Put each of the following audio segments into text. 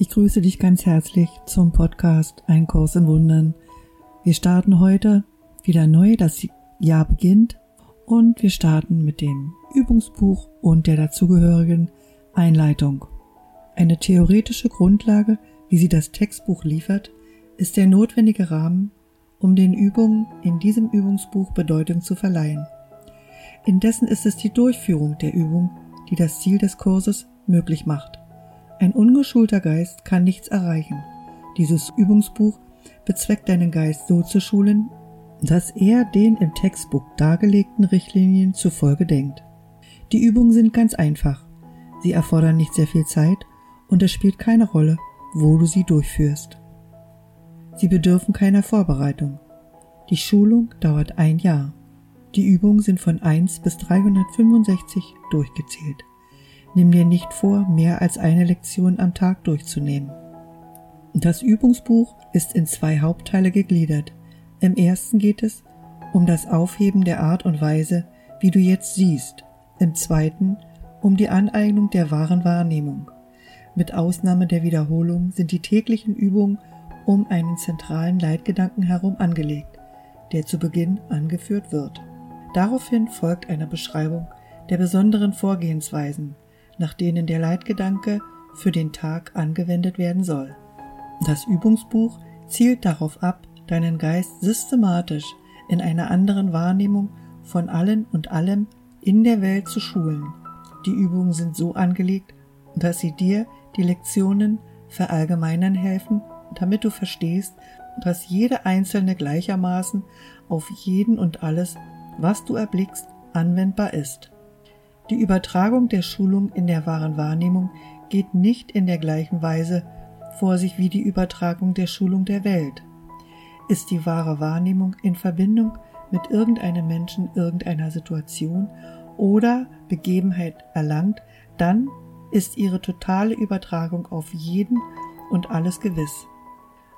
Ich grüße dich ganz herzlich zum Podcast Ein Kurs in Wundern. Wir starten heute wieder neu, das Jahr beginnt und wir starten mit dem Übungsbuch und der dazugehörigen Einleitung. Eine theoretische Grundlage, wie sie das Textbuch liefert, ist der notwendige Rahmen, um den Übungen in diesem Übungsbuch Bedeutung zu verleihen. Indessen ist es die Durchführung der Übung, die das Ziel des Kurses möglich macht. Ein ungeschulter Geist kann nichts erreichen. Dieses Übungsbuch bezweckt deinen Geist so zu schulen, dass er den im Textbuch dargelegten Richtlinien zufolge denkt. Die Übungen sind ganz einfach. Sie erfordern nicht sehr viel Zeit und es spielt keine Rolle, wo du sie durchführst. Sie bedürfen keiner Vorbereitung. Die Schulung dauert ein Jahr. Die Übungen sind von 1 bis 365 durchgezählt. Nimm dir nicht vor, mehr als eine Lektion am Tag durchzunehmen. Das Übungsbuch ist in zwei Hauptteile gegliedert. Im ersten geht es um das Aufheben der Art und Weise, wie du jetzt siehst. Im zweiten um die Aneignung der wahren Wahrnehmung. Mit Ausnahme der Wiederholung sind die täglichen Übungen um einen zentralen Leitgedanken herum angelegt, der zu Beginn angeführt wird. Daraufhin folgt eine Beschreibung der besonderen Vorgehensweisen, nach denen der Leitgedanke für den Tag angewendet werden soll. Das Übungsbuch zielt darauf ab, deinen Geist systematisch in einer anderen Wahrnehmung von allen und allem in der Welt zu schulen. Die Übungen sind so angelegt, dass sie dir die Lektionen verallgemeinern helfen, damit du verstehst, dass jede einzelne gleichermaßen auf jeden und alles, was du erblickst, anwendbar ist. Die Übertragung der Schulung in der wahren Wahrnehmung geht nicht in der gleichen Weise vor sich wie die Übertragung der Schulung der Welt. Ist die wahre Wahrnehmung in Verbindung mit irgendeinem Menschen, irgendeiner Situation oder Begebenheit erlangt, dann ist ihre totale Übertragung auf jeden und alles gewiss.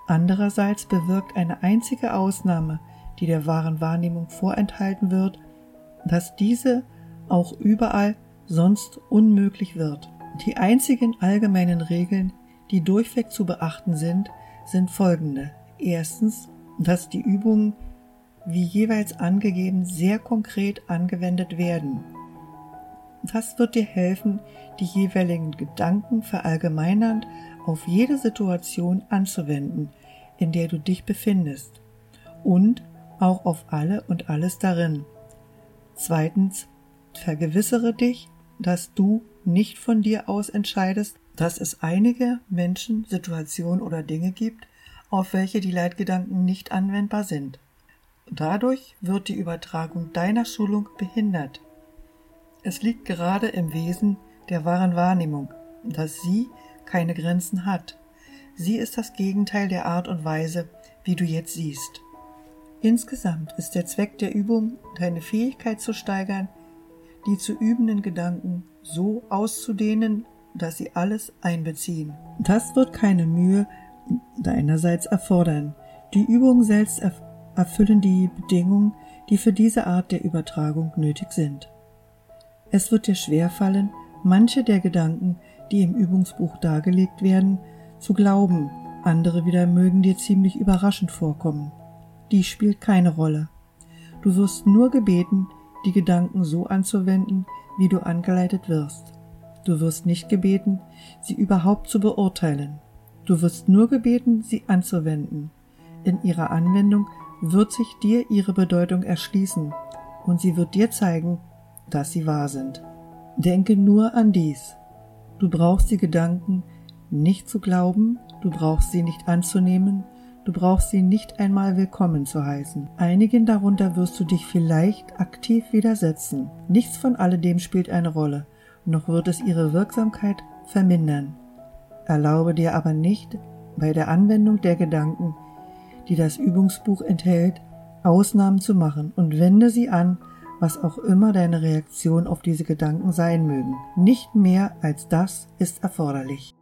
Andererseits bewirkt eine einzige Ausnahme, die der wahren Wahrnehmung vorenthalten wird, dass diese auch überall sonst unmöglich wird. Die einzigen allgemeinen Regeln, die durchweg zu beachten sind, sind folgende. Erstens, dass die Übungen wie jeweils angegeben sehr konkret angewendet werden. Das wird dir helfen, die jeweiligen Gedanken verallgemeinernd auf jede Situation anzuwenden, in der du dich befindest und auch auf alle und alles darin. Zweitens, Vergewissere dich, dass du nicht von dir aus entscheidest, dass es einige Menschen, Situationen oder Dinge gibt, auf welche die Leitgedanken nicht anwendbar sind. Dadurch wird die Übertragung deiner Schulung behindert. Es liegt gerade im Wesen der wahren Wahrnehmung, dass sie keine Grenzen hat. Sie ist das Gegenteil der Art und Weise, wie du jetzt siehst. Insgesamt ist der Zweck der Übung, deine Fähigkeit zu steigern, die zu übenden Gedanken so auszudehnen, dass sie alles einbeziehen. Das wird keine Mühe deinerseits erfordern. Die Übungen selbst erfüllen die Bedingungen, die für diese Art der Übertragung nötig sind. Es wird dir schwerfallen, manche der Gedanken, die im Übungsbuch dargelegt werden, zu glauben, andere wieder mögen dir ziemlich überraschend vorkommen. Dies spielt keine Rolle. Du wirst nur gebeten, die Gedanken so anzuwenden, wie du angeleitet wirst. Du wirst nicht gebeten, sie überhaupt zu beurteilen. Du wirst nur gebeten, sie anzuwenden. In ihrer Anwendung wird sich dir ihre Bedeutung erschließen und sie wird dir zeigen, dass sie wahr sind. Denke nur an dies. Du brauchst die Gedanken nicht zu glauben, du brauchst sie nicht anzunehmen, Du brauchst sie nicht einmal willkommen zu heißen. Einigen darunter wirst du dich vielleicht aktiv widersetzen. Nichts von alledem spielt eine Rolle, noch wird es ihre Wirksamkeit vermindern. Erlaube dir aber nicht, bei der Anwendung der Gedanken, die das Übungsbuch enthält, Ausnahmen zu machen und wende sie an, was auch immer deine Reaktion auf diese Gedanken sein mögen. Nicht mehr als das ist erforderlich.